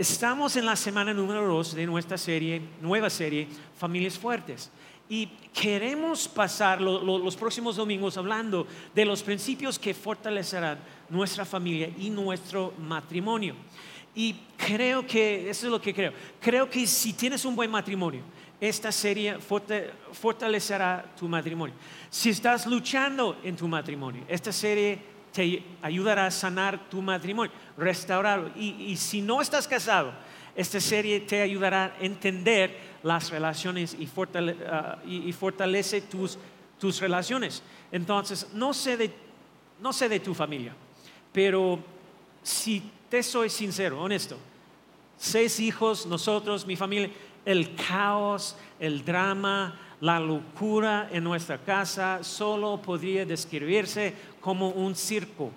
Estamos en la semana número dos de nuestra serie, nueva serie, Familias Fuertes. Y queremos pasar lo- lo- los próximos domingos hablando de los principios que fortalecerán nuestra familia y nuestro matrimonio. Y creo que, eso es lo que creo, creo que si tienes un buen matrimonio, esta serie fortalecerá tu matrimonio. Si estás luchando en tu matrimonio, esta serie te ayudará a sanar tu matrimonio, restaurarlo. Y, si no estás casado, esta serie te ayudará a entender las relaciones y, fortale- ah, y fortalece tus, tus relaciones. Entonces, no sé, de, no sé de tu familia, pero si te soy sincero, honesto, seis hijos, nosotros, mi familia, el caos, el drama, la locura en nuestra casa solo podría describirse como un circo.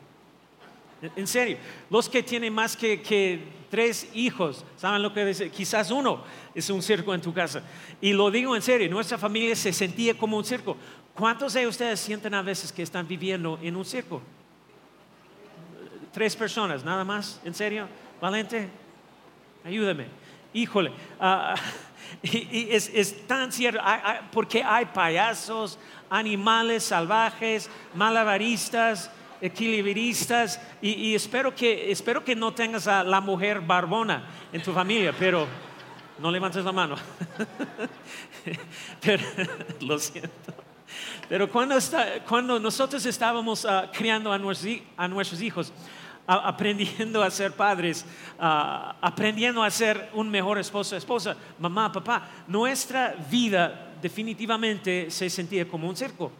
En serio, los que tienen más que, que tres hijos, ¿saben lo que dice? Quizás uno es un circo en tu casa. Y lo digo en serio, nuestra familia se sentía como un circo. ¿Cuántos de ustedes sienten a veces que están viviendo en un circo? Tres personas, nada más, ¿en serio? Valente, ayúdame. Híjole, ah, y, es, tan cierto, porque hay payasos, animales salvajes, malabaristas, equilibristas, y, espero, que, espero que no tengas a la mujer barbona en tu familia, pero no levantes la mano. Pero, lo siento. Pero cuando, cuando nosotros estábamos ah, criando a nuestros, a nuestros hijos, aprendiendo a ser padres, aprendiendo a ser un mejor esposo, esposa, mamá, papá, nuestra vida definitivamente se sentía como un circo,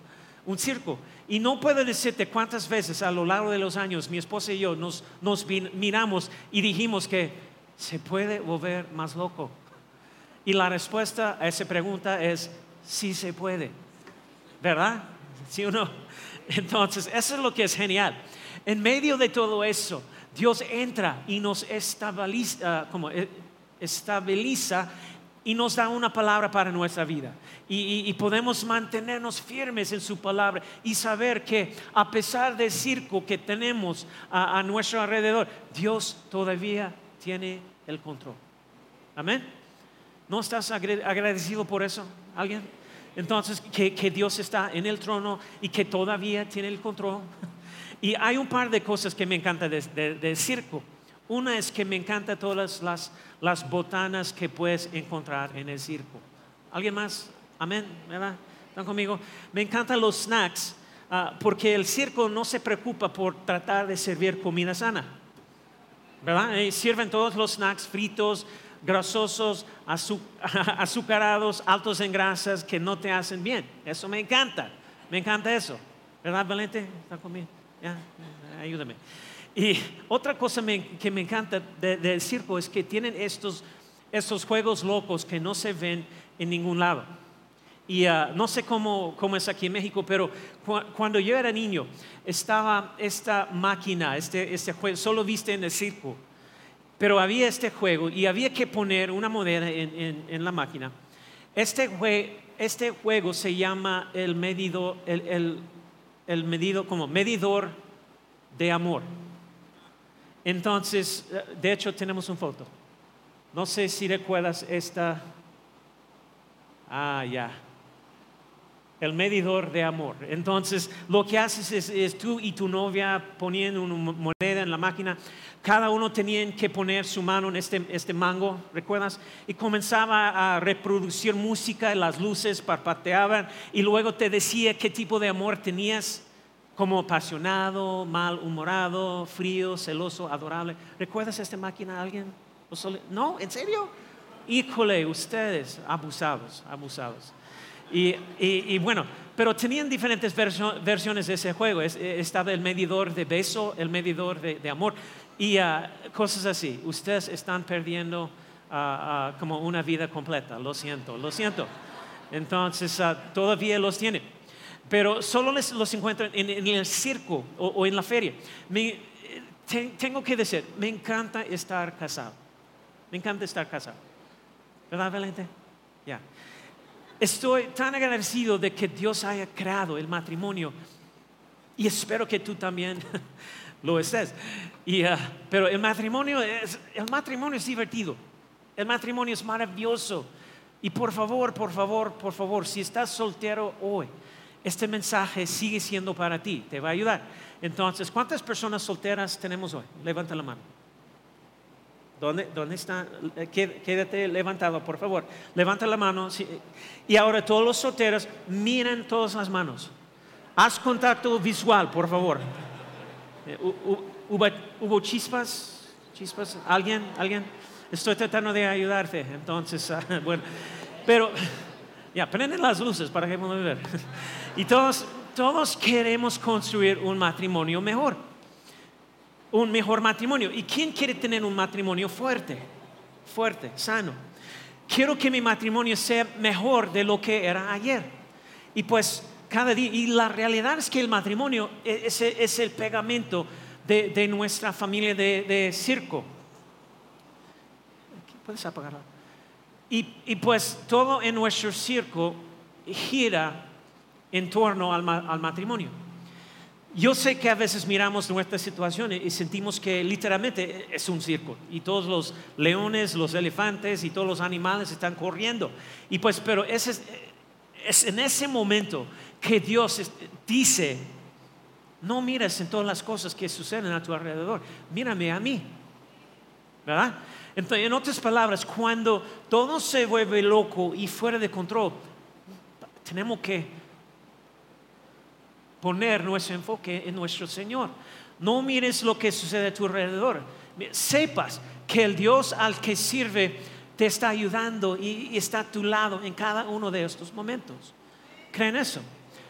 un circo. Y no puedo decirte cuántas veces a lo largo de los años mi esposa y yo nos, nos miramos y dijimos que se puede volver más loco. Y la respuesta a esa pregunta es sí se puede. ¿verdad? ¿Sí o no? Entonces, eso es lo que es genial. En medio de todo eso, Dios entra y nos estabiliza, ah, eh, y nos da una palabra para nuestra vida. Y, podemos mantenernos firmes en su palabra y saber que a pesar del circo que tenemos a, a nuestro alrededor, Dios todavía tiene el control. Amén. ¿No estás agradecido por eso? ¿Alguien? Entonces, que, que Dios está en el trono y que todavía tiene el control. Y hay un par de cosas que me encanta del de, circo. Una es que me encanta todas las, botanas que puedes encontrar en el circo. ¿Alguien más? Amén, ¿verdad? ¿Están conmigo? Me encantan los snacks ah, porque el circo no se preocupa por tratar de servir comida sana. ¿verdad? Eh, sirven todos los snacks fritos, grasosos, azu- azucarados, altos en grasas que no te hacen bien. Eso me encanta, me encanta eso. ¿Verdad, Valente? ¿Está conmigo? Ayúdame. Y otra cosa que me encanta de- del circo es que tienen estos, estos juegos locos que no se ven en ningún lado. Y ah, no sé cómo, cómo es aquí en México, pero cu- cuando yo era niño estaba esta máquina, este, este juego, solo viste en el circo, pero había este juego y había que poner una moneda en la máquina. Este, jue- este juego se llama el medidor, el, el- el medido, como medidor de amor. Entonces, eh, de hecho tenemos una foto. No sé si recuerdas esta. Ah, ya. El medidor de amor. Entonces, lo que haces es, es tú y tu novia poniendo una mo- moneda en la máquina. Cada uno tenía que poner su mano en este, este mango, ¿recuerdas? Y comenzaba a reproducir música, las luces parpadeaban y luego te decía qué tipo de amor tenías, como apasionado, malhumorado, frío, celoso, adorable. ¿Recuerdas esta máquina alguien? ¿O solo- No, ¿en serio? Híjole, ustedes, abusados, abusados. Y, y- bueno, pero tenían diferentes versiones de ese juego. Eh, estaba el medidor de beso, el medidor de amor y ah, cosas así. Ustedes están perdiendo ah, ah, como una vida completa. Lo siento, lo siento. Entonces, todavía los tiene. Pero solo los encuentran en, el circo o, o en la feria. Me, eh, te- tengo que decir, me encanta estar casado. Me encanta estar casado. ¿Verdad, Valente? Ya. Estoy tan agradecido de que Dios haya creado el matrimonio y espero que tú también lo estés. Y, ah, pero el matrimonio, es, el matrimonio es divertido. El matrimonio es maravilloso. Y por favor, por favor, por favor, si estás soltero hoy, este mensaje sigue siendo para ti, te va a ayudar. Entonces, ¿cuántas personas solteras tenemos hoy? Levanta la mano. ¿Dónde, dónde está? Eh, qué- Quédate levantado, por favor. Levanta la mano. Y ahora todos los solteros, miren todas las manos. Haz contacto visual, por favor. Eh, hu- hu- ¿Hubo, hubo chispas? ¿Chispas? ¿Alguien? ¿Alguien? Estoy tratando de ayudarte. Entonces, ah, bueno. Pero, ya, prenden las luces para que podamos ver. Y todos, todos queremos construir un matrimonio mejor un mejor matrimonio. ¿Y quién quiere tener un matrimonio fuerte? Fuerte, sano. Quiero que mi matrimonio sea mejor de lo que era ayer. Y pues cada día, y la realidad es que el matrimonio es, es el pegamento de, de nuestra familia de, de circo. ¿Puedes apagarla? Y, y pues todo en nuestro circo gira en torno al, al matrimonio. Yo sé que a veces miramos nuestra situación y sentimos que literalmente es un circo y todos los leones, los elefantes y todos los animales están corriendo. Y pues, pero ese es, es en ese momento que Dios dice, no mires en todas las cosas que suceden a tu alrededor, mírame a mí. ¿Verdad? Entonces, en otras palabras, cuando todo se vuelve loco y fuera de control, tenemos que poner nuestro enfoque en nuestro Señor. No mires lo que sucede a tu alrededor. Sepas que el Dios al que sirve te está ayudando y, está a tu lado en cada uno de estos momentos. ¿Creen eso?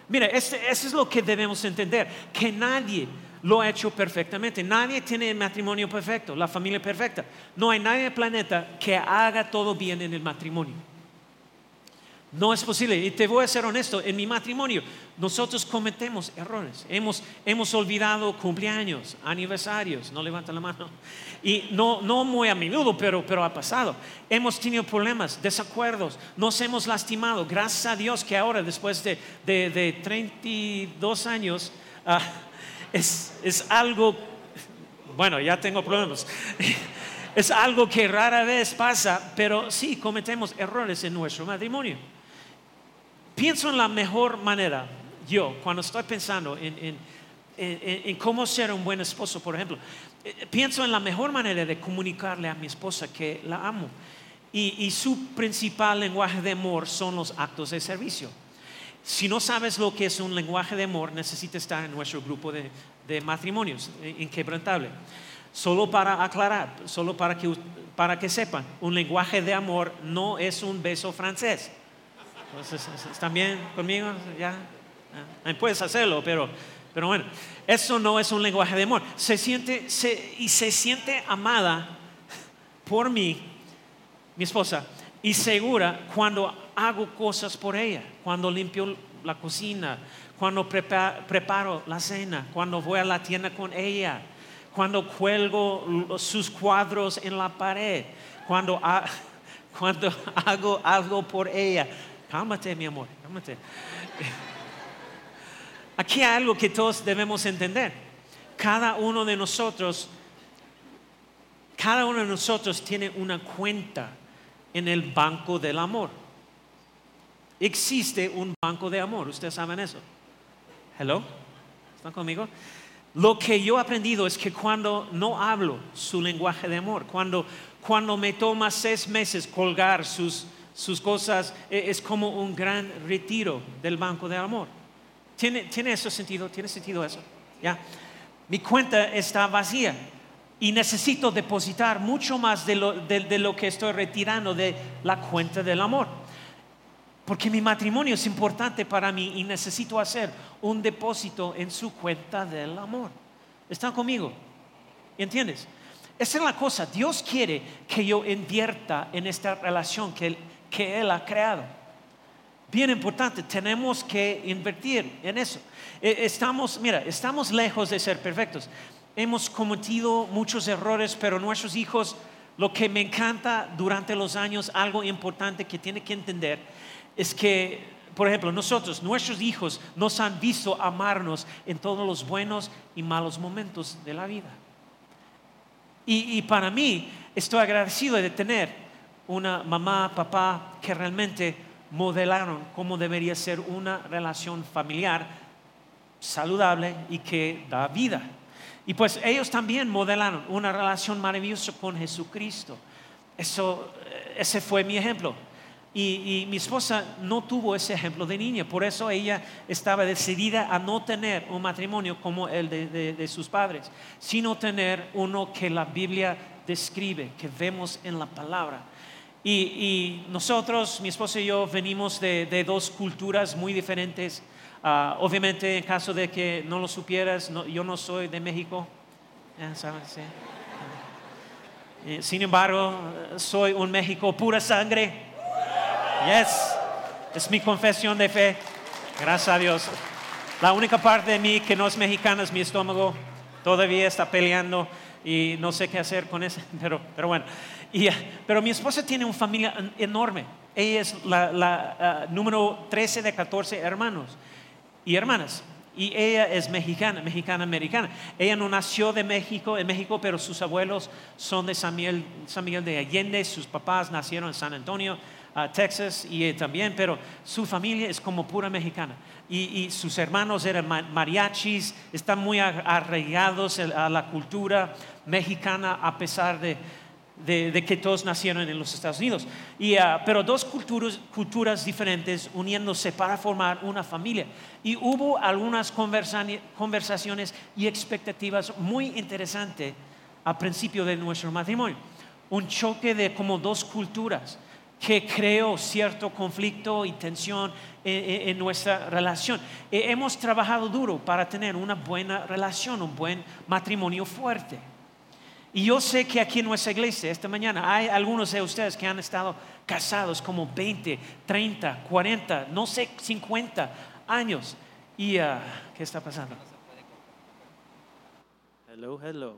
Mira, este- eso es lo que debemos entender, que nadie lo ha hecho perfectamente. Nadie tiene el matrimonio perfecto, la familia perfecta. No hay nadie en el planeta que haga todo bien en el matrimonio. No es posible. Y te voy a ser honesto, en mi matrimonio nosotros cometemos errores. Hemos, hemos olvidado cumpleaños, aniversarios, no levanta la mano. Y no, no muy a menudo, pero, pero ha pasado. Hemos tenido problemas, desacuerdos, nos hemos lastimado. Gracias a Dios que ahora, después de, de, de 32 años, ah, es, es algo, bueno, ya tengo problemas. Es algo que rara vez pasa, pero sí cometemos errores en nuestro matrimonio pienso en la mejor manera, yo, cuando estoy pensando en, en- en- en cómo ser un buen esposo, por ejemplo, eh, pienso en la mejor manera de comunicarle a mi esposa que la amo. Y, y su principal lenguaje de amor son los actos de servicio. Si no sabes lo que es un lenguaje de amor, necesitas estar en nuestro grupo de, de matrimonios, eh, inquebrantable. Solo para aclarar, solo para que, para que sepan, un lenguaje de amor no es un beso francés. Entonces, ¿están bien conmigo? ¿Ya? Ah, Puedes hacerlo, pero, pero bueno, eso no es un lenguaje de amor. Se siente, se- y se siente amada por mí, mi esposa, y segura cuando hago cosas por ella, cuando limpio la cocina, cuando prepa- preparo la cena, cuando voy a la tienda con ella, cuando cuelgo sus cuadros en la pared, cuando, cuando hago algo por ella. Cálmate, mi amor, cálmate. Aquí hay algo que todos debemos entender. Cada uno de nosotros, cada uno de nosotros tiene una cuenta en el banco del amor. Existe un banco de amor, ustedes saben eso. Hello, ¿están conmigo? Lo que yo he aprendido es que cuando no hablo su lenguaje de amor, cuando, cuando me toma seis meses colgar sus, sus cosas, eh, es como un gran retiro del banco de amor. ¿Tiene, ¿Tiene eso sentido? ¿Tiene sentido eso? ¿Ya? Mi cuenta está vacía y necesito depositar mucho más de lo, de- lo que estoy retirando de la cuenta del amor. Porque mi matrimonio es importante para mí y necesito hacer un depósito en su cuenta del amor. ¿Están conmigo? ¿Entiendes? Esa es la cosa. Dios quiere que yo invierta en esta relación que que él ha creado. Bien importante, tenemos que invertir en eso. E, estamos, mira, estamos lejos de ser perfectos. Hemos cometido muchos errores, pero nuestros hijos, lo que me encanta durante los años, algo importante que tiene que entender, es que, por ejemplo, nosotros, nuestros hijos, nos han visto amarnos en todos los buenos y malos momentos de la vida. Y, para mí, estoy agradecido de tener una mamá, papá que realmente modelaron cómo debería ser una relación familiar saludable y que da vida. Y pues ellos también modelaron una relación maravillosa con Jesucristo. Eso, ese fue mi ejemplo. Y, mi esposa no tuvo ese ejemplo de niña, por eso ella estaba decidida a no tener un matrimonio como el de, sus padres, sino tener uno que la Biblia describe, que vemos en la palabra. Y, nosotros, mi esposa y yo, venimos de, dos culturas muy diferentes. Ah, obviamente, en caso de que no lo supieras, yo no soy de México. Eh, sin embargo, soy un México pura sangre. Yes, es mi confesión de fe. Gracias a Dios. La única parte de mí que no es mexicana es mi estómago. Todavía está peleando y no sé qué hacer con eso, pero, pero bueno. Y, pero mi esposa tiene una familia enorme. Ella es la, la ah, número 13 de 14 hermanos y hermanas. Y ella es mexicana, mexicana americana. Ella no nació de México, en México, pero sus abuelos son de San Miguel, San Miguel de Allende, sus papás nacieron en San Antonio, Texas y también, pero su familia es como pura mexicana. Y, sus hermanos eran mariachis, están muy arraigados a la cultura mexicana a pesar de, que todos nacieron en los Estados Unidos. Y, ah, pero dos culturas, culturas diferentes uniéndose para formar una familia. Y hubo algunas conversaciones y expectativas muy interesantes al principio de nuestro matrimonio. Un choque de como dos culturas que creó cierto conflicto y tensión en, nuestra relación. Eh, hemos trabajado duro para tener una buena relación, un buen matrimonio fuerte. Y yo sé que aquí en nuestra iglesia, esta mañana, hay algunos de ustedes que han estado casados como 20, 30, 40, no sé, 50 años. ¿Y uh, qué está pasando? Hello, hello.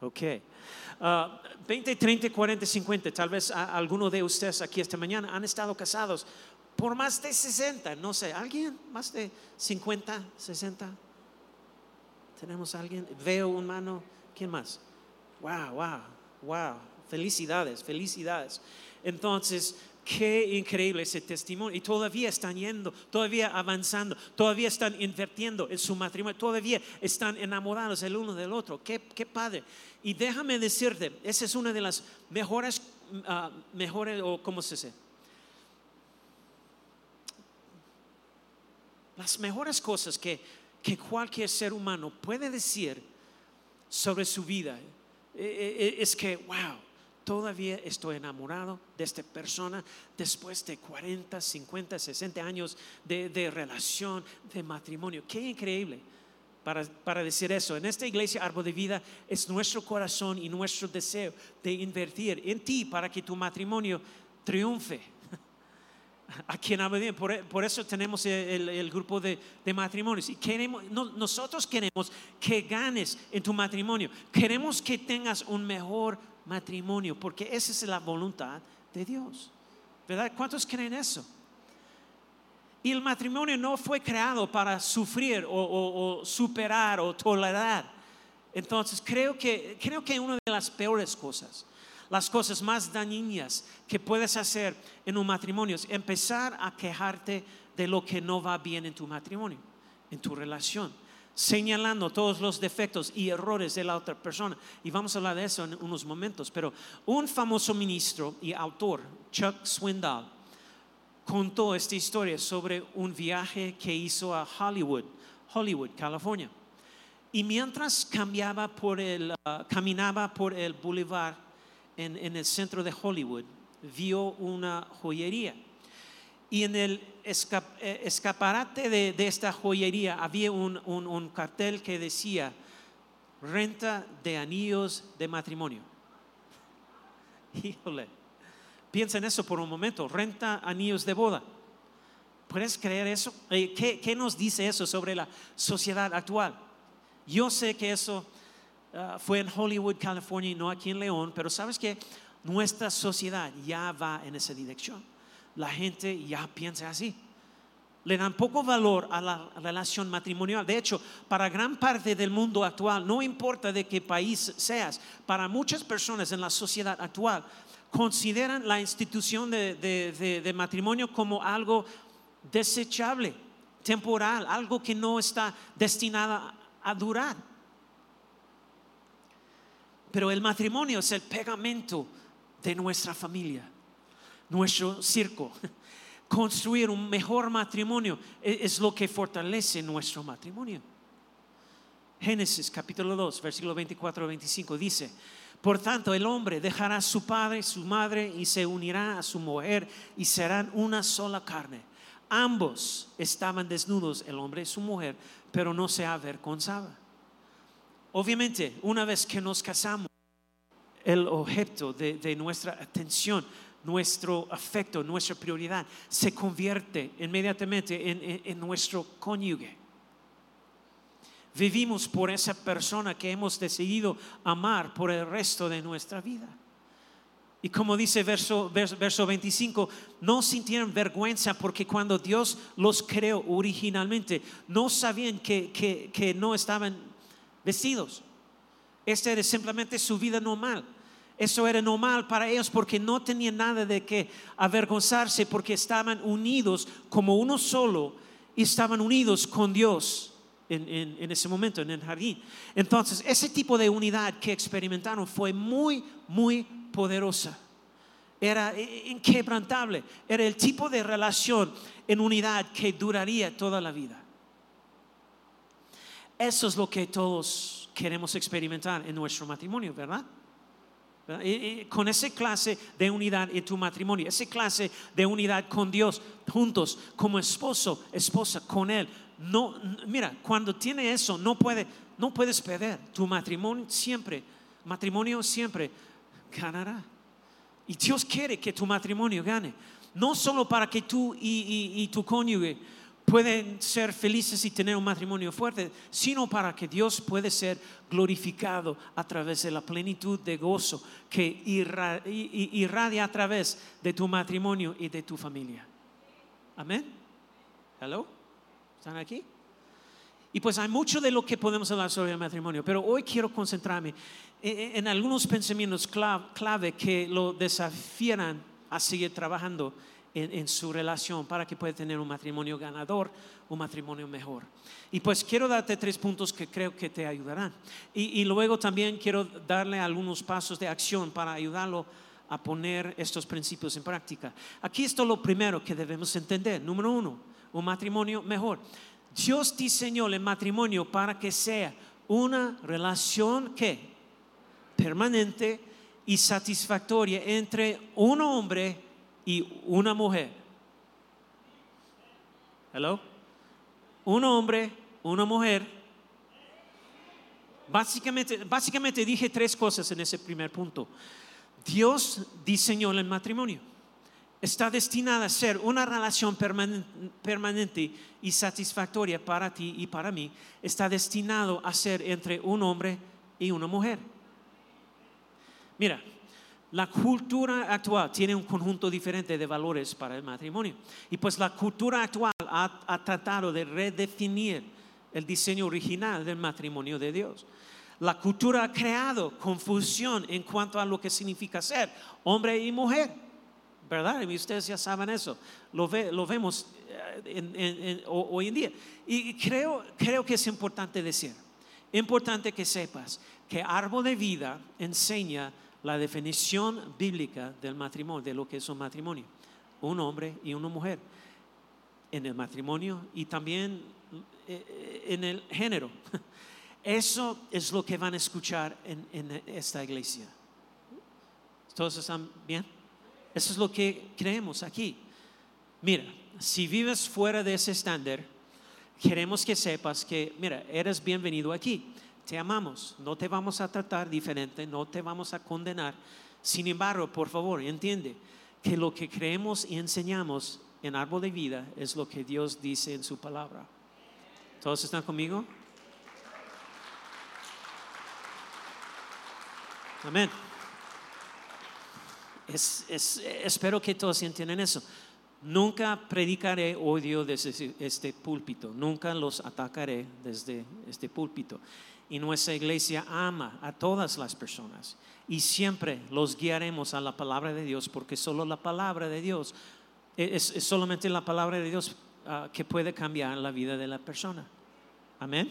Ok. 20, 30, 40, 50, tal vez alguno de ustedes aquí esta mañana han estado casados por más de 60, no sé, ¿alguien? ¿Más de 50, 60? ¿Tenemos alguien? Veo un mano, ¿quién más? Wow, wow, wow, felicidades, felicidades. Entonces, Qué increíble ese testimonio. Y todavía están yendo, todavía avanzando, todavía están invirtiendo en su matrimonio, todavía están enamorados el uno del otro. Qué, padre. Y déjame decirte, esa es una de las mejores, uh, mejores, o cómo se dice, las mejores cosas que, que cualquier ser humano puede decir sobre su vida eh, eh, es que, wow, todavía estoy enamorado de esta persona después de 40, 50, 60 años de, relación, de matrimonio. Qué increíble para, para, decir eso. En esta iglesia Árbol de Vida es nuestro corazón y nuestro deseo de invertir en ti para que tu matrimonio triunfe. A quien habla bien, por, eso tenemos el, grupo de, matrimonios. Y queremos, nosotros queremos que ganes en tu matrimonio. Queremos que tengas un mejor porque esa es la voluntad de Dios. ¿Verdad? ¿Cuántos creen eso? Y el matrimonio no fue creado para sufrir o, superar o tolerar. Entonces creo que, creo que una de las peores cosas, las cosas más dañinas que puedes hacer en un matrimonio es empezar a quejarte de lo que no va bien en tu matrimonio, en tu relación señalando todos los defectos y errores de la otra persona. Y vamos a hablar de eso en unos momentos. Pero un famoso ministro y autor, Chuck Swindoll, contó esta historia sobre un viaje que hizo a Hollywood, Hollywood, California. Y mientras cambiaba por el, uh, caminaba por el boulevard en, el centro de Hollywood, vio una joyería. Y en el eh, escaparate de, esta joyería había un, cartel que decía, renta de anillos de matrimonio. Híjole, piensa en eso por un momento, renta anillos de boda. ¿Puedes creer eso? Eh, ¿Qué, nos dice eso sobre la sociedad actual? Yo sé que eso ah, fue en Hollywood, California, y no aquí en León, pero sabes que nuestra sociedad ya va en esa dirección. La gente ya piensa así. Le dan poco valor a la relación matrimonial. De hecho, para gran parte del mundo actual, no importa de qué país seas, para muchas personas en la sociedad actual, consideran la institución de, matrimonio como algo desechable, temporal, algo que no está destinado a durar. Pero el matrimonio es el pegamento de nuestra familia, nuestro circo. Construir un mejor matrimonio e- es lo que fortalece nuestro matrimonio. Génesis capítulo 2, versículo 24 25 dice, por tanto el hombre dejará a su padre su madre y se unirá a su mujer y serán una sola carne. Ambos estaban desnudos, el hombre y su mujer, pero no se avergonzaba. Obviamente, una vez que nos casamos, el objeto de nuestra atención, nuestro afecto, nuestra prioridad, se convierte inmediatamente en, en- nuestro cónyuge. Vivimos por esa persona que hemos decidido amar por el resto de nuestra vida. Y como dice verso, verso, verso 25, no sintieron vergüenza porque cuando Dios los creó originalmente, no sabían que, que, que no estaban vestidos. Esta era simplemente su vida normal. Eso era normal para ellos porque no tenían nada de que avergonzarse porque estaban unidos como uno solo y estaban unidos con Dios en, ese momento, en el jardín. Entonces, ese tipo de unidad que experimentaron fue muy, muy poderosa. Era inquebrantable. Era el tipo de relación en unidad que duraría toda la vida. Eso es lo que todos queremos experimentar en nuestro matrimonio, ¿verdad? Con esa clase de unidad en tu matrimonio, esa clase de unidad con Dios, juntos, como esposo, esposa, con Él. No, mira, cuando tiene eso, no, puede, no puedes perder. Tu matrimonio siempre, matrimonio siempre ganará. Y Dios quiere que tu matrimonio gane. No solo para que tú y, y- y tu cónyuge pueden ser felices y tener un matrimonio fuerte, sino para que Dios puede ser glorificado a través de la plenitud de gozo que irradia a través de tu matrimonio y de tu familia. Amén. Hello. ¿Están aquí? Y pues hay mucho de lo que podemos hablar sobre el matrimonio, pero hoy quiero concentrarme en, en algunos pensamientos clave que lo desafían a seguir trabajando en, en su relación para que pueda tener un matrimonio ganador, un matrimonio mejor. Y pues quiero darte tres puntos que creo que te ayudarán. Y, y luego también quiero darle algunos pasos de acción para ayudarlo a poner estos principios en práctica. Aquí está lo primero que debemos entender. Número uno, un matrimonio mejor. Dios diseñó el matrimonio para que sea una relación que permanente y satisfactoria entre un hombre y una mujer. Hello. Un hombre, una mujer. Básicamente, básicamente dije tres cosas en ese primer punto. Dios diseñó el matrimonio. Está destinada a ser una relación permanen- permanente y satisfactoria para ti y para mí. Está destinado a ser entre un hombre y una mujer. Mira, la cultura actual tiene un conjunto diferente de valores para el matrimonio. Y pues la cultura actual ha, tratado de redefinir el diseño original del matrimonio de Dios. La cultura ha creado confusión en cuanto a lo que significa ser hombre y mujer. ¿Verdad? Y ustedes ya saben eso. Lo, ve- lo vemos eh, hoy en día. Y creo, creo que es importante decir, importante que sepas que Árbol de Vida enseña la definición bíblica del matrimonio, de lo que es un matrimonio. Un hombre y una mujer en el matrimonio y también eh, en el género. Eso es lo que van a escuchar en, en esta iglesia. ¿Todos están bien? Eso es lo que creemos aquí. Mira, si vives fuera de ese estándar, queremos que sepas que, mira, eres bienvenido aquí. Te amamos, no te vamos a tratar diferente, no te vamos a condenar. Sin embargo, por favor, entiende que lo que creemos y enseñamos en árbol de vida es lo que Dios dice en su palabra. ¿Todos están conmigo? Amén. espero que todos entiendan eso. Nunca predicaré odio desde este púlpito, nunca los atacaré desde este púlpito. Y nuestra iglesia ama a todas las personas y siempre los guiaremos a la palabra de Dios porque solo la palabra de Dios es, solamente la palabra de Dios ah, que puede cambiar la vida de la persona. Amén.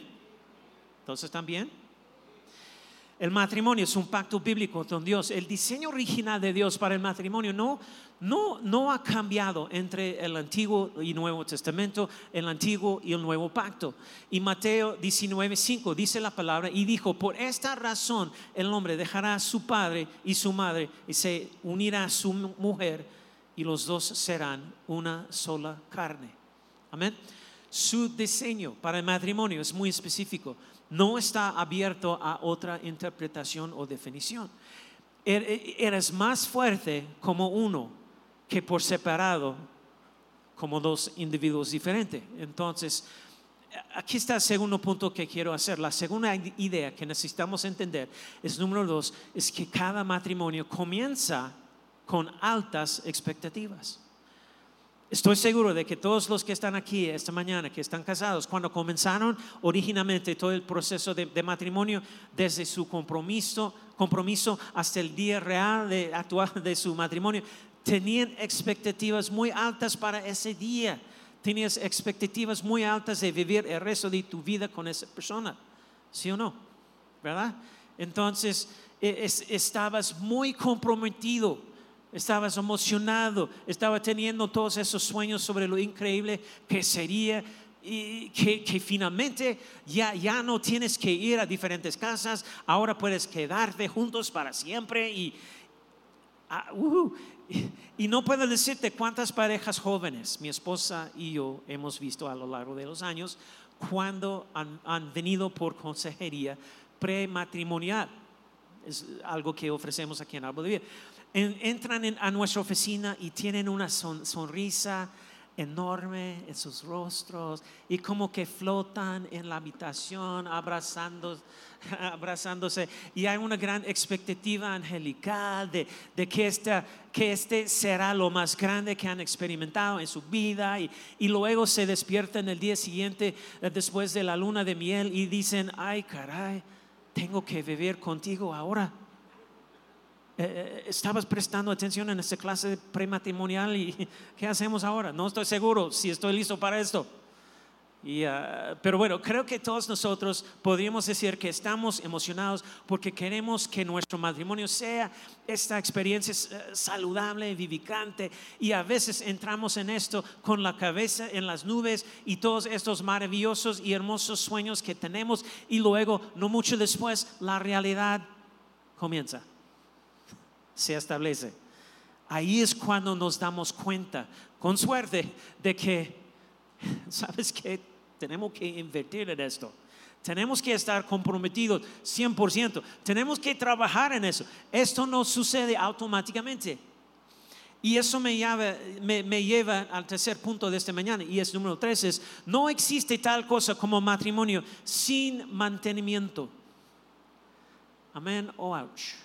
Entonces, ¿también? El matrimonio es un pacto bíblico con Dios. El diseño original de Dios para el matrimonio no, no, no ha cambiado entre el Antiguo y Nuevo Testamento, el Antiguo y el Nuevo Pacto. Y Mateo 19:5 dice la palabra y dijo, por esta razón el hombre dejará a su padre y su madre y se unirá a su mujer y los dos serán una sola carne. Amén. Su diseño para el matrimonio es muy específico no está abierto a otra interpretación o definición. Er, e, eres más fuerte como uno que por separado como dos individuos diferentes. Entonces, aquí está el segundo punto que quiero hacer. La segunda idea que necesitamos entender es, número dos, es que cada matrimonio comienza con altas expectativas. Estoy seguro de que todos los que están aquí esta mañana, que están casados, cuando comenzaron originalmente todo el proceso de, matrimonio, desde su compromiso, compromiso hasta el día real de actuar de su matrimonio, tenían expectativas muy altas para ese día. Tenías expectativas muy altas de vivir el resto de tu vida con esa persona. ¿Sí o no? ¿Verdad? Entonces, e, estabas muy comprometido estabas emocionado, estaba teniendo todos esos sueños sobre lo increíble que sería y que, finalmente ya, ya no tienes que ir a diferentes casas, ahora puedes quedarte juntos para siempre y, ah, y, no puedo decirte cuántas parejas jóvenes mi esposa y yo hemos visto a lo largo de los años cuando han, han venido por consejería prematrimonial. Es algo que ofrecemos aquí en Árbol de Vida entran a nuestra oficina y tienen una sonrisa enorme en sus rostros y como que flotan en la habitación abrazando, abrazándose. Y hay una gran expectativa angelical de, que, esta, que este será lo más grande que han experimentado en su vida. Y, y luego se despiertan el día siguiente eh, después de la luna de miel y dicen, ay caray, tengo que vivir contigo ahora eh, eh, estabas prestando atención en esta clase prematrimonial y ¿qué hacemos ahora? No estoy seguro si estoy listo para esto. Ah, pero bueno, creo que todos nosotros podríamos decir que estamos emocionados porque queremos que nuestro matrimonio sea esta experiencia eh, saludable, vivicante. Y a veces entramos en esto con la cabeza en las nubes y todos estos maravillosos y hermosos sueños que tenemos. Y luego, no mucho después, la realidad comienza se establece. Ahí es cuando nos damos cuenta, con suerte, de que, ¿sabes qué? Tenemos que invertir en esto. Tenemos que estar comprometidos 100%. Tenemos que trabajar en eso. Esto no sucede automáticamente. Y eso me lleva, al tercer punto de esta mañana, y es número tres, es, no existe tal cosa como matrimonio sin mantenimiento. Amén o ouch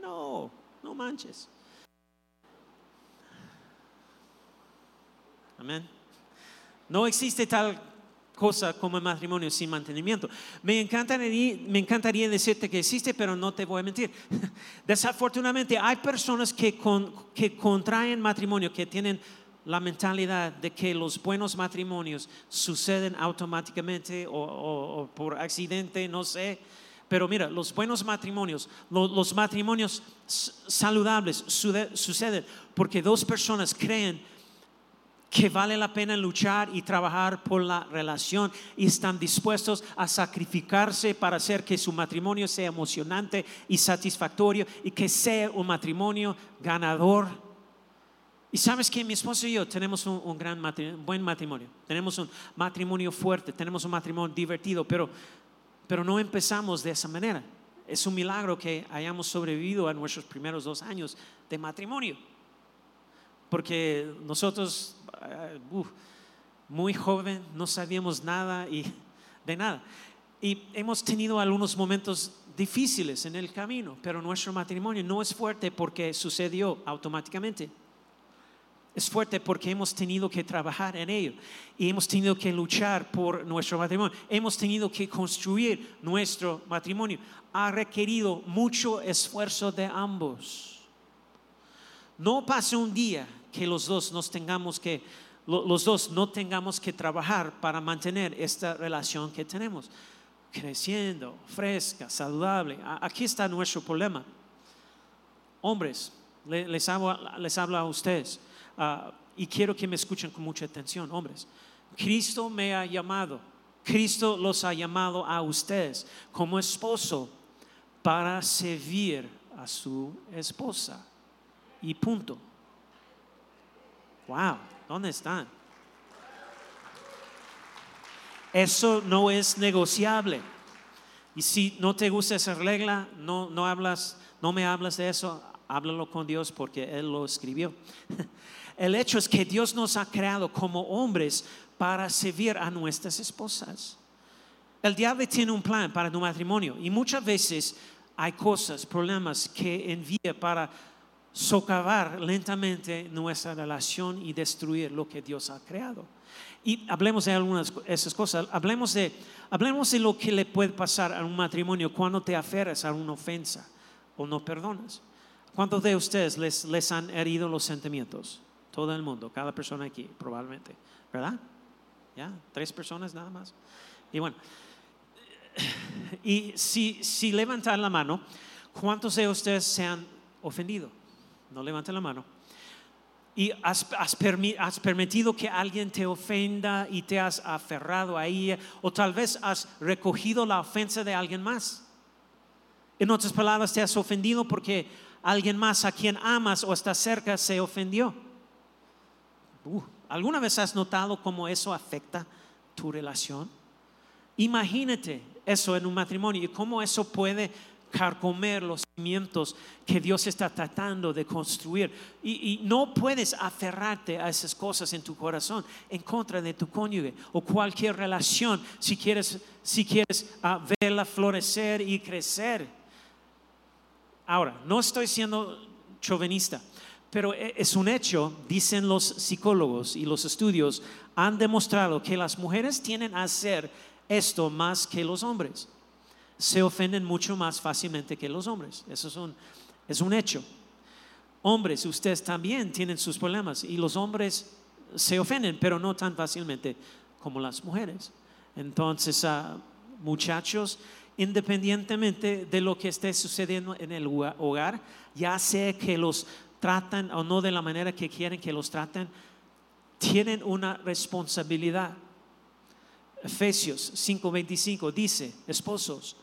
no, no manches. Amén. No existe tal cosa como matrimonio sin mantenimiento. Me encantaría, me encantaría decirte que existe, pero no te voy a mentir. Desafortunadamente hay personas que, que contraen matrimonio, que tienen la mentalidad de que los buenos matrimonios suceden automáticamente o por accidente, no sé pero mira, los buenos matrimonios, los, matrimonios saludables suceden porque dos personas creen que vale la pena luchar y trabajar por la relación y están dispuestos a sacrificarse para hacer que su matrimonio sea emocionante y satisfactorio y que sea un matrimonio ganador. Y sabes que mi esposo y yo tenemos un, un gran buen matrimonio, tenemos un matrimonio fuerte, tenemos un matrimonio divertido, pero pero no empezamos de esa manera. Es un milagro que hayamos sobrevivido a nuestros primeros dos años de matrimonio. Porque nosotros, eh, muy joven, no sabíamos nada y de nada. Y hemos tenido algunos momentos difíciles en el camino, pero nuestro matrimonio no es fuerte porque sucedió automáticamente. Es fuerte porque hemos tenido que trabajar en ello y hemos tenido que luchar por nuestro matrimonio. Hemos tenido que construir nuestro matrimonio. Ha requerido mucho esfuerzo de ambos. No pasa un día que los dos nos tengamos que los dos no tengamos que trabajar para mantener esta relación que tenemos creciendo, fresca, saludable. Aquí está nuestro problema. Hombres, les hablo, les hablo a ustedes. Ah, y quiero que me escuchen con mucha atención, hombres. Cristo me ha llamado, Cristo los ha llamado a ustedes como esposo para servir a su esposa. Y punto. Wow, ¿dónde están? Eso no es negociable. Y si no te gusta esa regla, no, no hablas, no me hablas de eso, háblalo con Dios porque Él lo escribió. El hecho es que Dios nos ha creado como hombres para servir a nuestras esposas. El diablo tiene un plan para tu matrimonio y muchas veces hay cosas, problemas que envía para socavar lentamente nuestra relación y destruir lo que Dios ha creado. Y hablemos de algunas de esas cosas. Hablemos de, hablemos de lo que le puede pasar a un matrimonio cuando te aferras a una ofensa o no perdonas. ¿Cuántos de ustedes les, les han herido los sentimientos? Todo el mundo, cada persona aquí, probablemente. ¿Verdad? ¿Ya? Tres personas nada más. Y bueno, y si, levantan la mano, ¿cuántos de ustedes se han ofendido? No levanten la mano. Y has, has, has, permitido que alguien te ofenda y te has aferrado a ella, o tal vez has recogido la ofensa de alguien más. En otras palabras, te has ofendido porque alguien más a quien amas o está cerca se ofendió. Uh, ¿Alguna vez has notado cómo eso afecta tu relación? Imagínate eso en un matrimonio y cómo eso puede carcomer los cimientos que Dios está tratando de construir. Y, no puedes aferrarte a esas cosas en tu corazón en contra de tu cónyuge o cualquier relación si quieres, si quieres ah, verla florecer y crecer. Ahora, no estoy siendo chauvinista. Pero e, es un hecho, dicen los psicólogos y los estudios, han demostrado que las mujeres tienen a hacer esto más que los hombres. Se ofenden mucho más fácilmente que los hombres. Eso es un, es un hecho. Hombres, ustedes también tienen sus problemas y los hombres se ofenden, pero no tan fácilmente como las mujeres. Entonces, ah, muchachos, independientemente de lo que esté sucediendo en el hogar, ya sé que los tratan o no de la manera que quieren que los traten, tienen una responsabilidad. Efesios 5:25 dice, esposos,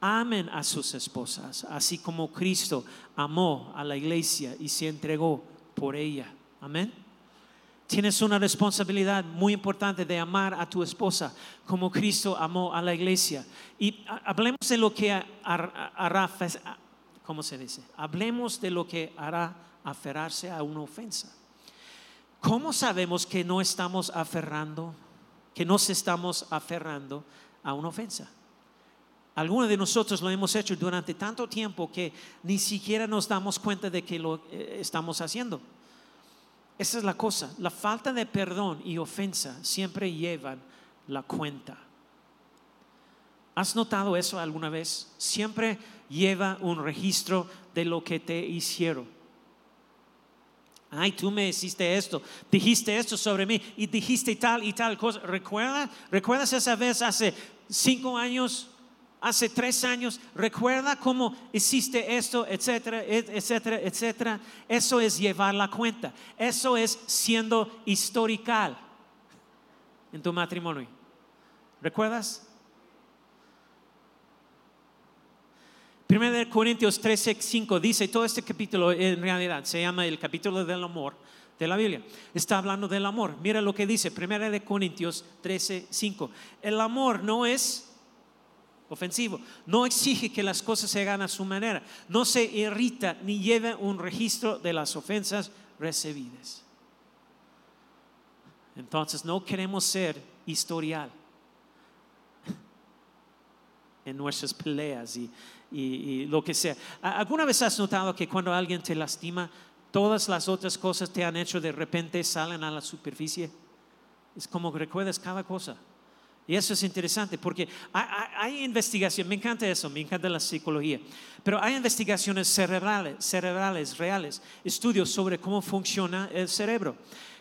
amen a sus esposas, así como Cristo amó a la iglesia y se entregó por ella. Amén. Tienes una responsabilidad muy importante de amar a tu esposa como Cristo amó a la iglesia. Y hablemos de lo que hará, ¿cómo se dice? Hablemos de lo que hará aferrarse a una ofensa. ¿Cómo sabemos que no estamos aferrando, que nos estamos aferrando a una ofensa? Algunos de nosotros lo hemos hecho durante tanto tiempo que ni siquiera nos damos cuenta de que lo eh, estamos haciendo. Esa es la cosa. La falta de perdón y ofensa siempre llevan la cuenta. ¿Has notado eso alguna vez? Siempre lleva un registro de lo que te hicieron. Ay, tú me hiciste esto, dijiste esto sobre mí y dijiste tal y tal cosa. ¿Recuerda? ¿Recuerdas esa vez hace cinco años, hace tres años? ¿Recuerda cómo hiciste esto, etcétera, etcétera, etcétera? Eso es llevar la cuenta. Eso es siendo historical en tu matrimonio. ¿Recuerdas? 1 Corintios 13, 5 dice, todo este capítulo en realidad se llama el capítulo del amor de la Biblia. Está hablando del amor. Mira lo que dice 1 Corintios 13, 5. El amor no es ofensivo. No exige que las cosas se hagan a su manera. No se irrita ni lleva un registro de las ofensas recibidas. Entonces no queremos ser historial en nuestras peleas y, y, lo que sea. ¿Alguna vez has notado que cuando alguien te lastima, todas las otras cosas te han hecho de repente salen a la superficie? Es como recuerdas cada cosa. Y eso es interesante porque hay, hay, investigación, me encanta eso, me encanta la psicología, pero hay investigaciones cerebrales, cerebrales reales, estudios sobre cómo funciona el cerebro,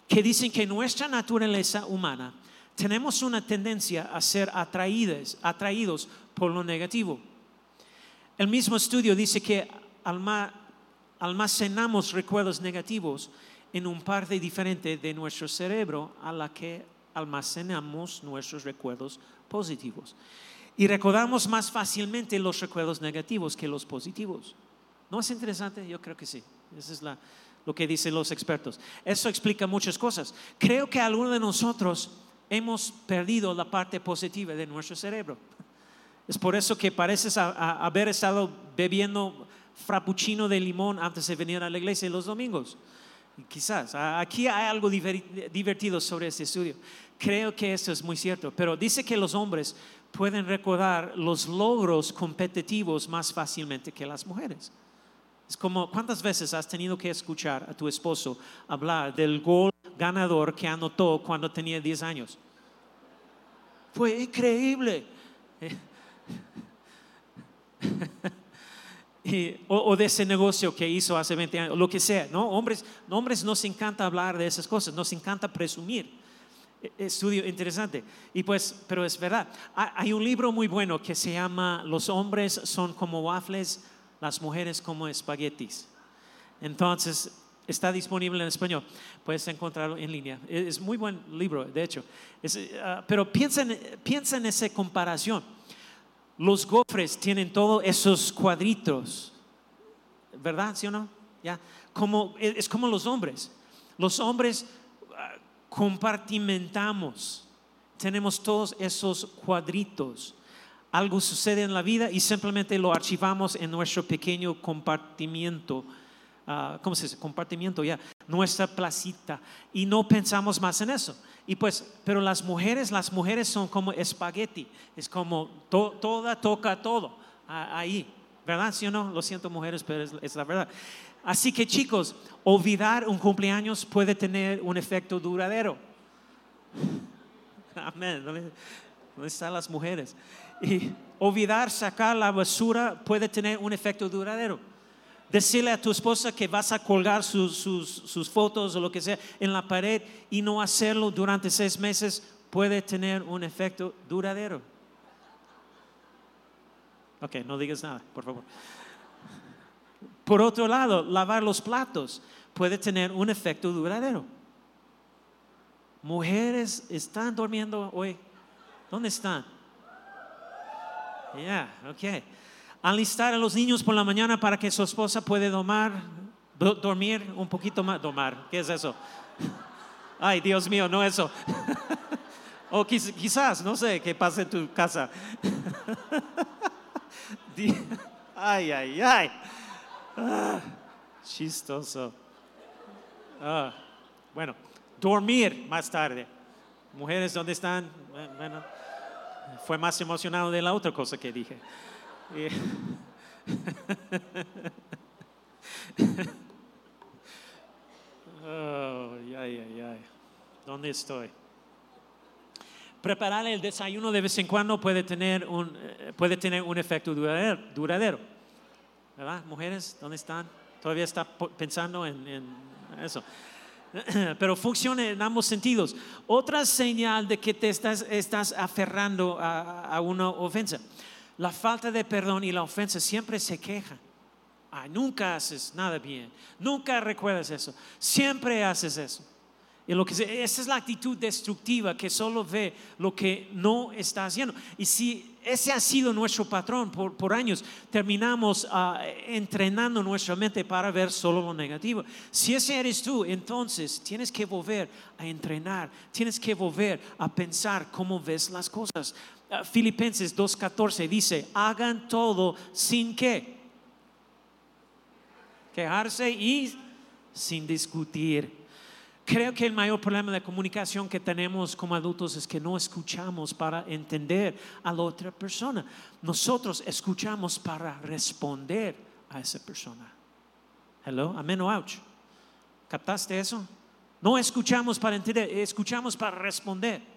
que dicen que nuestra naturaleza humana tenemos una tendencia a ser atraídos, atraídos por lo negativo. El mismo estudio dice que almacenamos recuerdos negativos en un parte diferente de nuestro cerebro a la que almacenamos nuestros recuerdos positivos. Y recordamos más fácilmente los recuerdos negativos que los positivos. ¿No es interesante? Yo creo que sí. Eso es lo que dicen los expertos. Eso explica muchas cosas. Creo que algunos de nosotros hemos perdido la parte positiva de nuestro cerebro. Es por eso que pareces haber estado bebiendo frappuccino de limón antes de venir a la iglesia los domingos. Quizás, aquí hay algo divertido sobre este estudio. Creo que esto es muy cierto, pero dice que los hombres pueden recordar los logros competitivos más fácilmente que las mujeres. Es como, ¿cuántas veces has tenido que escuchar a tu esposo hablar del gol ganador que anotó cuando tenía 10 años? Fue increíble. O, de ese negocio que hizo hace 20 años, lo que sea, ¿no? Hombres, hombres nos encanta hablar de esas cosas, nos encanta presumir. E, estudio interesante. Y pues, pero es verdad. Hay un libro muy bueno que se llama Los hombres son como waffles, las mujeres como espaguetis. Entonces, está disponible en español. Puedes encontrarlo en línea. Es muy buen libro, de hecho. Ah, pero piensa en esa comparación los gofres tienen todos esos cuadritos, ¿verdad? ¿Sí o no? ¿Ya? Como, es como los hombres. Los hombres ah, compartimentamos, tenemos todos esos cuadritos. Algo sucede en la vida y simplemente lo archivamos en nuestro pequeño compartimiento. Ah, ¿Cómo se dice? Compartimiento, ya. Nuestra placita. Y no pensamos más en eso. Y pues, pero las mujeres, las mujeres son como espagueti, es como toda toca todo ahí, ¿verdad? ¿Sí o no? Lo siento mujeres, pero es, la verdad. Así que chicos, olvidar un cumpleaños puede tener un efecto duradero. Amén. ¿Dónde están las mujeres? Y olvidar sacar la basura puede tener un efecto duradero decirle a tu esposa que vas a colgar sus, fotos o lo que sea en la pared y no hacerlo durante seis meses puede tener un efecto duradero. Ok, no digas nada, por favor. Por otro lado, lavar los platos puede tener un efecto duradero. Mujeres están durmiendo hoy. ¿Dónde están? Ya, yeah, ok alistar a los niños por la mañana para que su esposa pueda domar, dormir un poquito más. Domar, ¿qué es eso? Ay, Dios mío, no eso. o quizás, no sé, qué pasa en tu casa. ay, ay, ay. Ah, chistoso. Ah, bueno, dormir más tarde. Mujeres, ¿dónde están? Bueno, fue más emocionado de la otra cosa que dije. Oh, ay, ay, ay. ¿Dónde estoy? Preparar el desayuno de vez en cuando puede tener un, eh, puede tener un efecto duradero, ¿Verdad? Mujeres, ¿dónde están? Todavía está pensando en, eso. Pero funciona en ambos sentidos. Otra señal de que te estás, estás aferrando a una ofensa la falta de perdón y la ofensa siempre se quejan. nunca haces nada bien, nunca recuerdas eso, siempre haces eso. Y lo que esa es la actitud destructiva que solo ve lo que no está haciendo. Y si ese ha sido nuestro patrón por, años, terminamos ah, entrenando nuestra mente para ver solo lo negativo. Si ese eres tú, entonces tienes que volver a entrenar, tienes que volver a pensar cómo ves las cosas. Ah, Filipenses 2.14 dice, hagan todo sin qué. Quejarse y sin discutir. Creo que el mayor problema de comunicación que tenemos como adultos es que no escuchamos para entender a la otra persona. Nosotros escuchamos para responder a esa persona. Hello, amén o ouch. ¿Captaste eso? No escuchamos para entender, escuchamos para responder.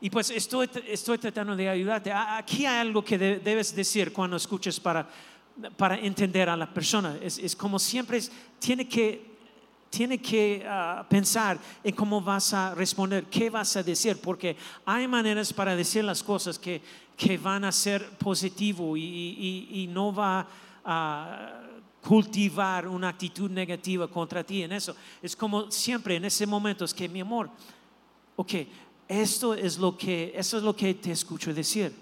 Y pues estoy, estoy tratando de ayudarte. Aquí hay algo que debes decir cuando escuches para, para entender a la persona. Es, es como siempre, tiene que tiene que ah, pensar en cómo vas a responder, qué vas a decir, porque hay maneras para decir las cosas que, que van a ser positivo y, y, y no va a cultivar una actitud negativa contra ti en eso. Es como siempre en ese momento, es que mi amor, ok, esto es lo que, es lo que te escucho decir.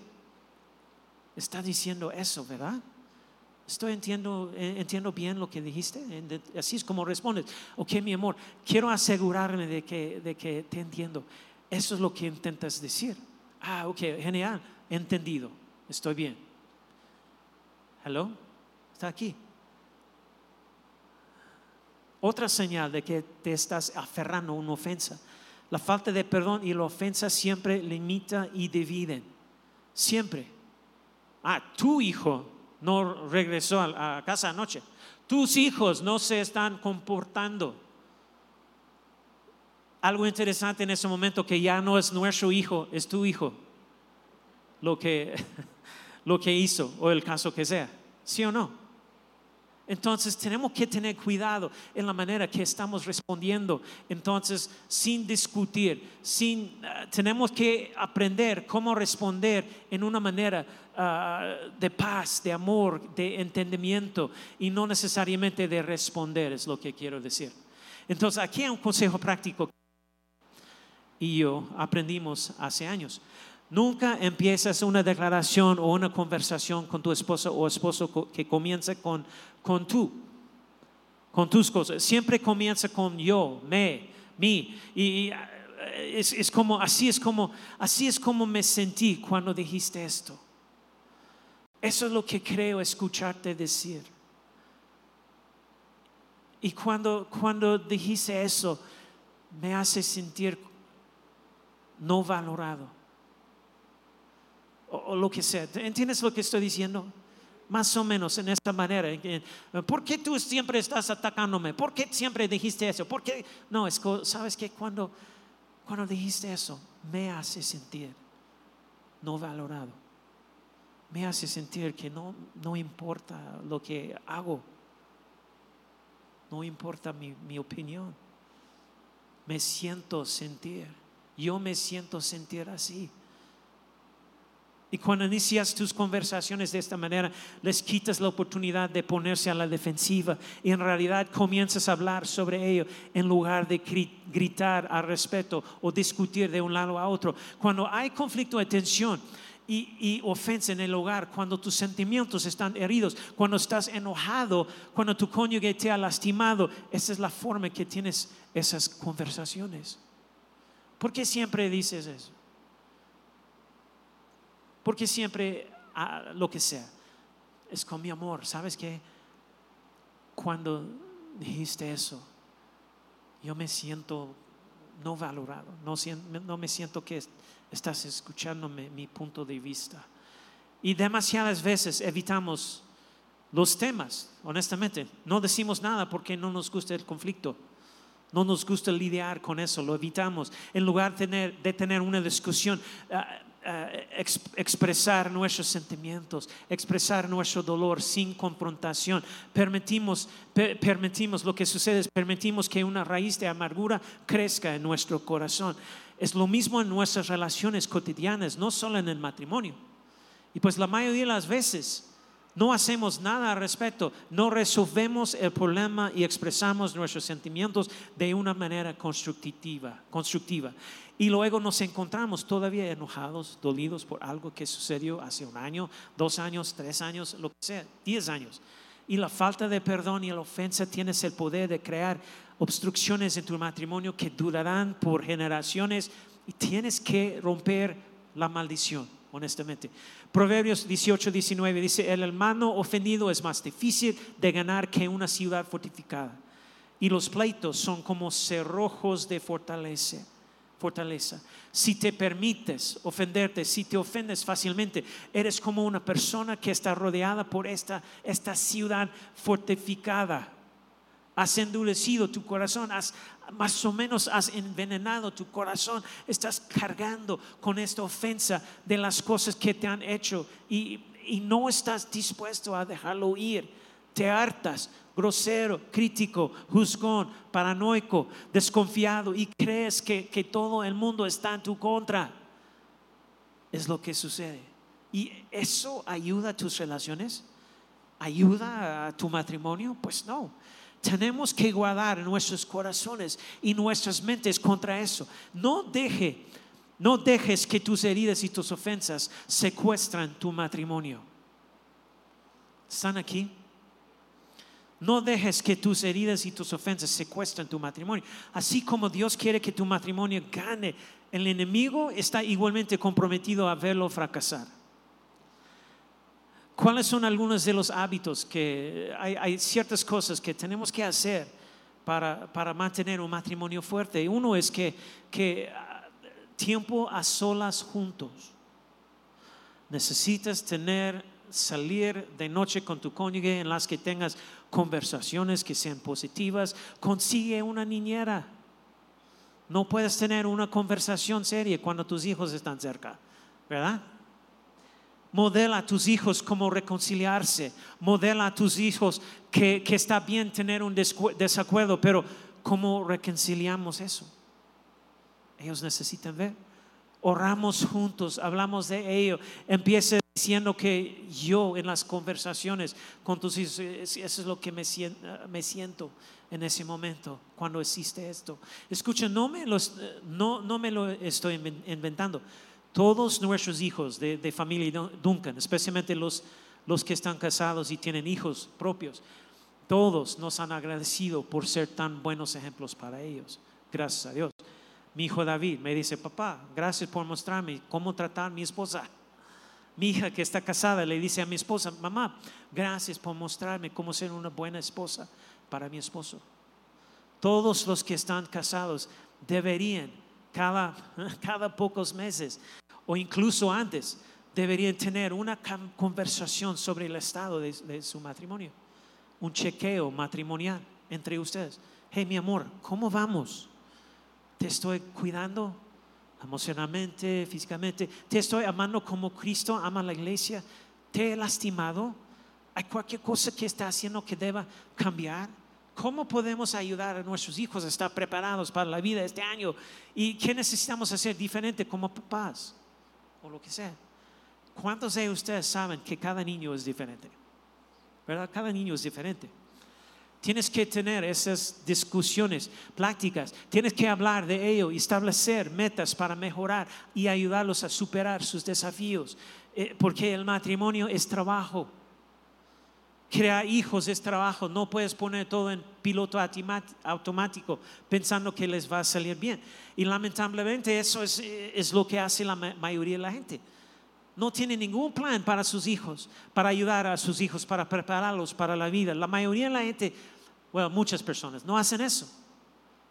Está diciendo eso, ¿verdad? Estoy entiendo, eh, entiendo bien lo que dijiste. Así es como respondes. Ok, mi amor, quiero asegurarme de que, de que te entiendo. Eso es lo que intentas decir. Ah, ok, genial. Entendido. Estoy bien. Hello. Está aquí. Otra señal de que te estás aferrando a una ofensa. La falta de perdón y la ofensa siempre limita y dividen. Siempre. Ah, tu hijo no regresó a, casa anoche. Tus hijos no se están comportando. Algo interesante en ese momento que ya no es nuestro hijo, es tu hijo. Lo que, lo que hizo o el caso que sea. ¿Sí o no? Entonces tenemos que tener cuidado en la manera que estamos respondiendo. Entonces, sin discutir, sin, ah, tenemos que aprender cómo responder en una manera ah, de paz, de amor, de entendimiento y no necesariamente de responder, es lo que quiero decir. Entonces, aquí hay un consejo práctico y yo aprendimos hace años. Nunca empiezas una declaración o una conversación con tu esposa o esposo que comience con, con tú, con tus cosas. Siempre comienza con yo, me, mi. Y, eh, es, es, como, así es como, así es como me sentí cuando dijiste esto. Eso es lo que creo escucharte decir. Y cuando, cuando dijiste eso, me hace sentir no valorado o, lo que sea. ¿Entiendes lo que estoy diciendo? Más o menos en esta manera. ¿Por qué tú siempre estás atacándome? ¿Por qué siempre dijiste eso? ¿Por qué? No, es ¿sabes que Cuando, cuando dijiste eso, me hace sentir no valorado. Me hace sentir que no, no importa lo que hago. No importa mi, mi opinión. Me siento sentir. Yo me siento sentir así. Y cuando inicias tus conversaciones de esta manera, les quitas la oportunidad de ponerse a la defensiva y en realidad comienzas a hablar sobre ello en lugar de gritar al respeto o discutir de un lado a otro. Cuando hay conflicto de tensión, y, ofensa en el hogar, cuando tus sentimientos están heridos, cuando estás enojado, cuando tu cónyuge te ha lastimado, esa es la forma que tienes esas conversaciones. ¿Por qué siempre dices eso? Porque siempre ah, lo que sea es con mi amor. ¿Sabes qué? Cuando dijiste eso, yo me siento no valorado, no, no me siento que estás escuchándome mi punto de vista. Y demasiadas veces evitamos los temas, honestamente. No decimos nada porque no nos gusta el conflicto. No nos gusta lidiar con eso, lo evitamos. En lugar de tener, de tener una discusión, eh, expresar nuestros sentimientos, expresar nuestro dolor sin confrontación. Permitimos, permitimos, lo que sucede es permitimos que una raíz de amargura crezca en nuestro corazón. Es lo mismo en nuestras relaciones cotidianas, no solo en el matrimonio. Y pues la mayoría de las veces no hacemos nada al respecto, no resolvemos el problema y expresamos nuestros sentimientos de una manera constructiva. constructiva. Y luego nos encontramos todavía enojados, dolidos por algo que sucedió hace un año, dos años, tres años, lo que sea, diez años. Y la falta de perdón y la ofensa tienes el poder de crear obstrucciones en tu matrimonio que durarán por generaciones y tienes que romper la maldición honestamente. Proverbios 18, 19 dice, el hermano ofendido es más difícil de ganar que una ciudad fortificada. Y los pleitos son como cerrojos de fortaleza. Fortaleza. Si te permites ofenderte, si te ofendes fácilmente, eres como una persona que está rodeada por esta, esta ciudad fortificada. Has endurecido tu corazón, has, más o menos has envenenado tu corazón, estás cargando con esta ofensa de las cosas que te han hecho y, no estás dispuesto a dejarlo ir. Te hartas, grosero, crítico, juzgón, paranoico, desconfiado y crees que, que todo el mundo está en tu contra. Es lo que sucede. ¿Y eso ayuda a tus relaciones? ¿Ayuda a tu matrimonio? Pues no tenemos que guardar nuestros corazones y nuestras mentes contra eso. No deje, no dejes que tus heridas y tus ofensas secuestran tu matrimonio. ¿Están aquí? No dejes que tus heridas y tus ofensas secuestren tu matrimonio. Así como Dios quiere que tu matrimonio gane, el enemigo está igualmente comprometido a verlo fracasar. ¿Cuáles son algunos de los hábitos que hay, ciertas cosas que tenemos que hacer para, para, mantener un matrimonio fuerte? Uno es que, que ah, tiempo a solas juntos. Necesitas tener, salir de noche con tu cónyuge en las que tengas conversaciones que sean positivas. Consigue una niñera. No puedes tener una conversación seria cuando tus hijos están cerca, ¿verdad? Modela a tus hijos cómo reconciliarse. Modela a tus hijos que, está bien tener un desacuerdo, pero ¿cómo reconciliamos eso? Ellos necesitan ver. Oramos juntos, hablamos de ello. Empieza diciendo que yo en las conversaciones con tus hijos, eso es lo que me siento, en ese momento cuando existe esto. Escucha, no me, me lo estoy inventando todos nuestros hijos de, familia Duncan, especialmente los, los que están casados y tienen hijos propios, todos nos han agradecido por ser tan buenos ejemplos para ellos. Gracias a Dios. Mi hijo David me dice, papá, gracias por mostrarme cómo tratar a mi esposa. Mi hija que está casada le dice a mi esposa, mamá, gracias por mostrarme cómo ser una buena esposa para mi esposo. Todos los que están casados deberían cada, cada pocos meses o incluso antes deberían tener una conversación sobre el estado de, su matrimonio, un chequeo matrimonial entre ustedes. Hey, mi amor, ¿cómo vamos? ¿Te estoy cuidando emocionalmente, físicamente? ¿Te estoy amando como Cristo ama a la iglesia? ¿Te he lastimado? ¿Hay cualquier cosa que está haciendo que deba cambiar? ¿Cómo podemos ayudar a nuestros hijos a estar preparados para la vida este año? ¿Y qué necesitamos hacer diferente como papás? O lo que sea. ¿Cuántos de ustedes saben que cada niño es diferente? ¿Verdad? Cada niño es diferente. Tienes que tener esas discusiones prácticas. Tienes que hablar de ello y establecer metas para mejorar y ayudarlos a superar sus desafíos. Eh, porque el matrimonio es trabajo. Crear hijos es trabajo. No puedes poner todo en piloto automático pensando que les va a salir bien. Y lamentablemente eso es, es lo que hace la mayoría de la gente. No tiene ningún plan para sus hijos, para ayudar a sus hijos, para prepararlos para la vida. La mayoría de la gente, bueno, muchas personas no hacen eso.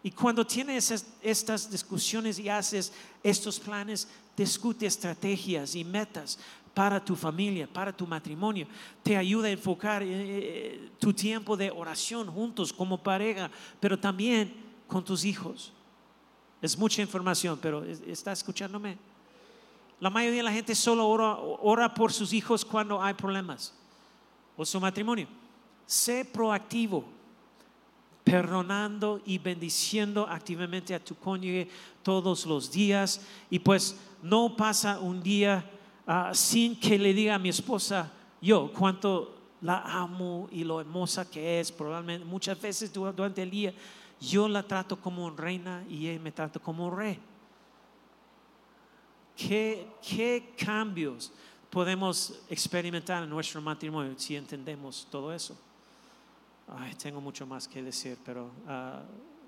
Y cuando tienes estas discusiones y haces estos planes, discute estrategias y metas para tu familia, para tu matrimonio. Te ayuda a enfocar eh, eh, tu tiempo de oración juntos como pareja, pero también con tus hijos. Es mucha información, pero ¿está escuchándome? La mayoría de la gente solo ora, ora por sus hijos cuando hay problemas o su matrimonio. Sé proactivo, perdonando y bendiciendo activamente a tu cónyuge todos los días. Y pues no pasa un día Ah, sin que le diga a mi esposa yo cuánto la amo y lo hermosa que es. Probablemente muchas veces durante el día yo la trato como reina y ella me trata como rey. ¿Qué, ¿Qué, cambios podemos experimentar en nuestro matrimonio si entendemos todo eso? tengo mucho más que decir, pero ah,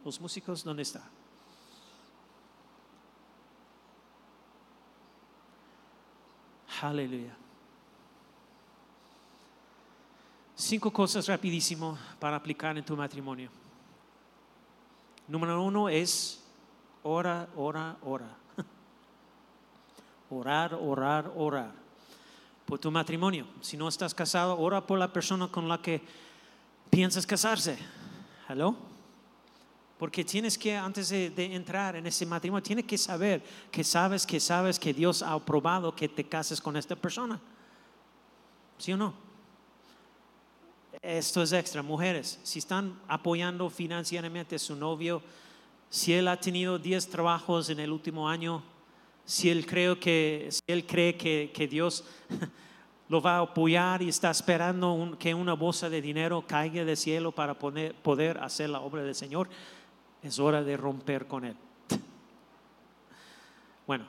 los músicos, ¿dónde están? Aleluya. Cinco cosas rapidísimo para aplicar en tu matrimonio. Número uno es ora, ora, ora. Orar, orar, orar. Por tu matrimonio. Si no estás casado, ora por la persona con la que piensas casarse. ¿Hello? Porque tienes que, antes de, de, entrar en ese matrimonio, tienes que saber que sabes, que sabes que Dios ha aprobado que te cases con esta persona. ¿Sí o no? Esto es extra. Mujeres, si están apoyando financieramente a su novio, si él ha tenido 10 trabajos en el último año, si él, cree que, si él cree que, que Dios lo va a apoyar y está esperando un, que una bolsa de dinero caiga del cielo para poner, poder hacer la obra del Señor, es hora de romper con él. Bueno,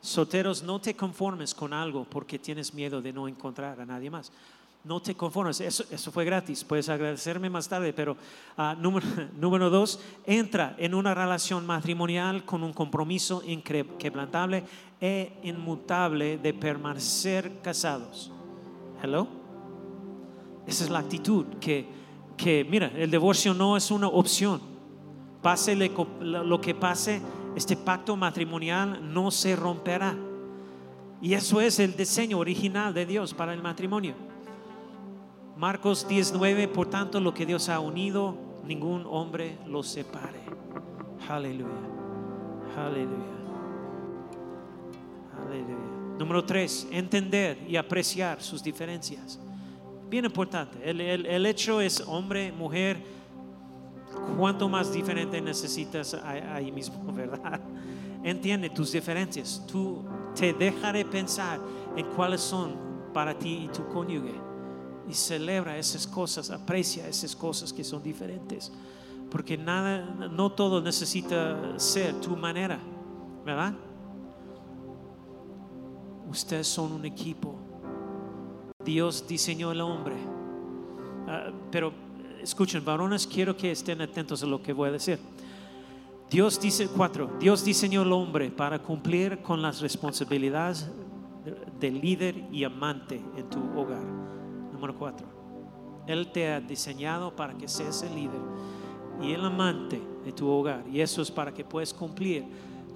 solteros, no te conformes con algo porque tienes miedo de no encontrar a nadie más no te conformes. Eso, fue gratis, puedes agradecerme más tarde, pero número, número dos, entra en una relación matrimonial con un compromiso inquebrantable e inmutable de permanecer casados. Hello? Esa es la actitud que, que, mira, el divorcio no es una opción. Pase lo que pase, este pacto matrimonial no se romperá. Y eso es el diseño original de Dios para el matrimonio. Marcos 19, por tanto, lo que Dios ha unido, ningún hombre lo separe. Aleluya. Aleluya. Aleluya. Número tres, entender y apreciar sus diferencias. Bien importante. El, hecho es hombre, mujer. Cuanto más diferente necesitas ahí mismo, ¿verdad? Entiende tus diferencias. Tú te dejaré pensar en cuáles son para ti y tu cónyuge y celebra esas cosas, aprecia esas cosas que son diferentes. Porque nada, no todo necesita ser tu manera, ¿verdad? Ustedes son un equipo. Dios diseñó el hombre. Uh, pero escuchen, varones, quiero que estén atentos a lo que voy a decir. Dios dice, cuatro, Dios diseñó el hombre para cumplir con las responsabilidades de líder y amante en tu hogar. Número cuatro, Él te ha diseñado para que seas el líder y el amante de tu hogar. Y eso es para que puedas cumplir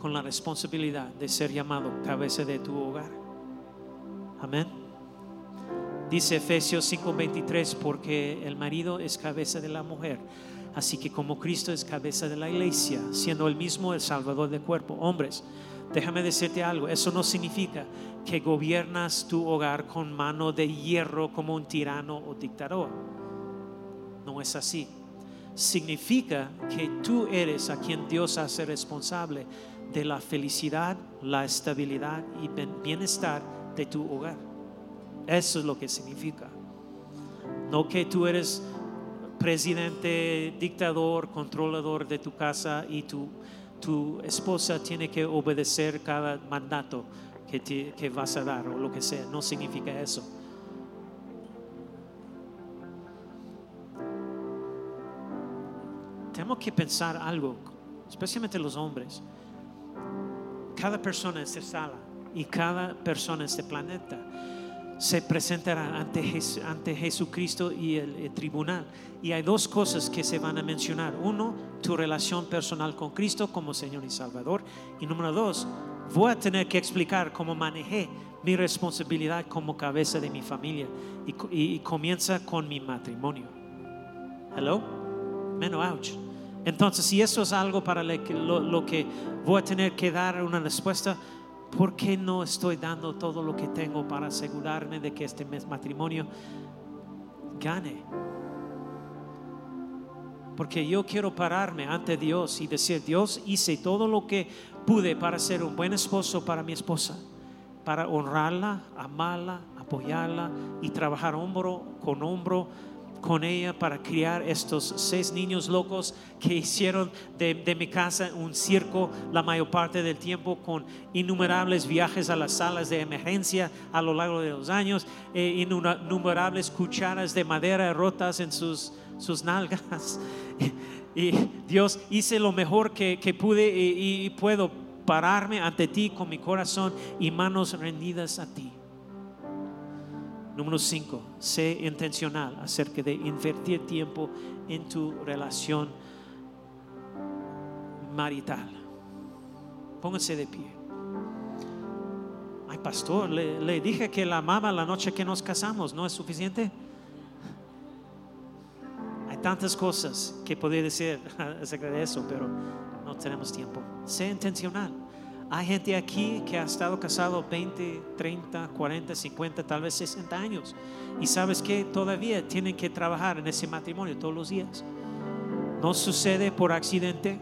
con la responsabilidad de ser llamado cabeza de tu hogar. Amén. Dice Efesios 5:23, porque el marido es cabeza de la mujer. Así que como Cristo es cabeza de la iglesia, siendo el mismo el salvador del cuerpo, hombres, déjame decirte algo, eso no significa que gobiernas tu hogar con mano de hierro como un tirano o dictador. No es así. Significa que tú eres a quien Dios hace responsable de la felicidad, la estabilidad y bienestar de tu hogar. Eso es lo que significa. No que tú eres presidente, dictador, controlador de tu casa y tu, tu esposa tiene que obedecer cada mandato que, vas a dar o lo que sea. No significa eso. Tenemos que pensar algo, especialmente los hombres. Cada persona en esta sala y cada persona en este planeta se presentará ante, ante Jesucristo y el, tribunal. Y hay dos cosas que se van a mencionar. Uno, tu relación personal con Cristo como Señor y Salvador. Y número dos, voy a tener que explicar cómo manejé mi responsabilidad como cabeza de mi familia y, comienza con mi matrimonio. Hello? Menos ouch. Entonces, si eso es algo para lo, lo, que voy a tener que dar una respuesta, ¿por qué no estoy dando todo lo que tengo para asegurarme de que este matrimonio gane? Porque yo quiero pararme ante Dios y decir, Dios, hice todo lo que pude para ser un buen esposo para mi esposa, para honrarla, amarla, apoyarla y trabajar hombro con hombro con ella para criar estos seis niños locos que hicieron de, mi casa un circo la mayor parte del tiempo con innumerables viajes a las salas de emergencia a lo largo de los años, e innumerables cucharas de madera rotas en sus, sus nalgas. Y Dios hice lo mejor que, pude y puedo pararme ante ti con mi corazón y manos rendidas a ti. Número 5, sé intencional acerca de invertir tiempo en tu relación marital. Pónganse de pie. Ay, pastor, le, le dije que la amaba la noche que nos casamos, ¿no es suficiente? Hay tantas cosas que podría decir acerca de eso, pero no tenemos tiempo. Sé intencional. Hay gente aquí que ha estado casado 20, 30, 40, 50, tal vez 60 años. Y sabes que todavía tienen que trabajar en ese matrimonio todos los días. No sucede por accidente,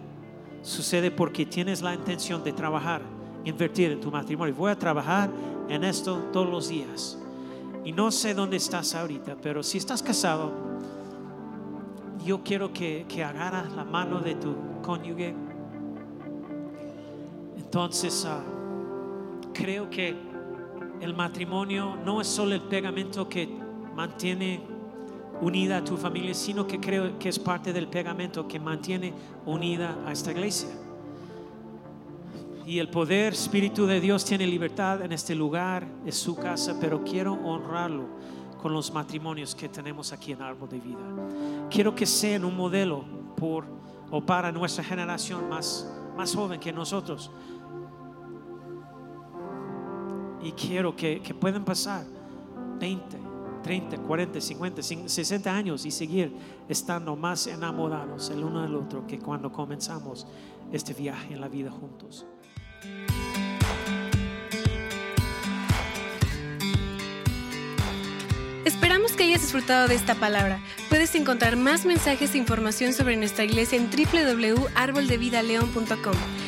sucede porque tienes la intención de trabajar, invertir en tu matrimonio. Voy a trabajar en esto todos los días. Y no sé dónde estás ahorita, pero si estás casado, yo quiero que, que agarras la mano de tu cónyuge entonces, ah, creo que el matrimonio no es solo el pegamento que mantiene unida a tu familia, sino que creo que es parte del pegamento que mantiene unida a esta iglesia. Y el poder, Espíritu de Dios tiene libertad en este lugar, es su casa, pero quiero honrarlo con los matrimonios que tenemos aquí en Árbol de Vida. Quiero que sean un modelo por o para nuestra generación más, más joven que nosotros y quiero que, que puedan pasar 20, 30, 40, 50, 60 años y seguir estando más enamorados el uno del otro que cuando comenzamos este viaje en la vida juntos. Esperamos que hayas disfrutado de esta palabra. Puedes encontrar más mensajes e información sobre nuestra iglesia en www.arboldevidaleon.com.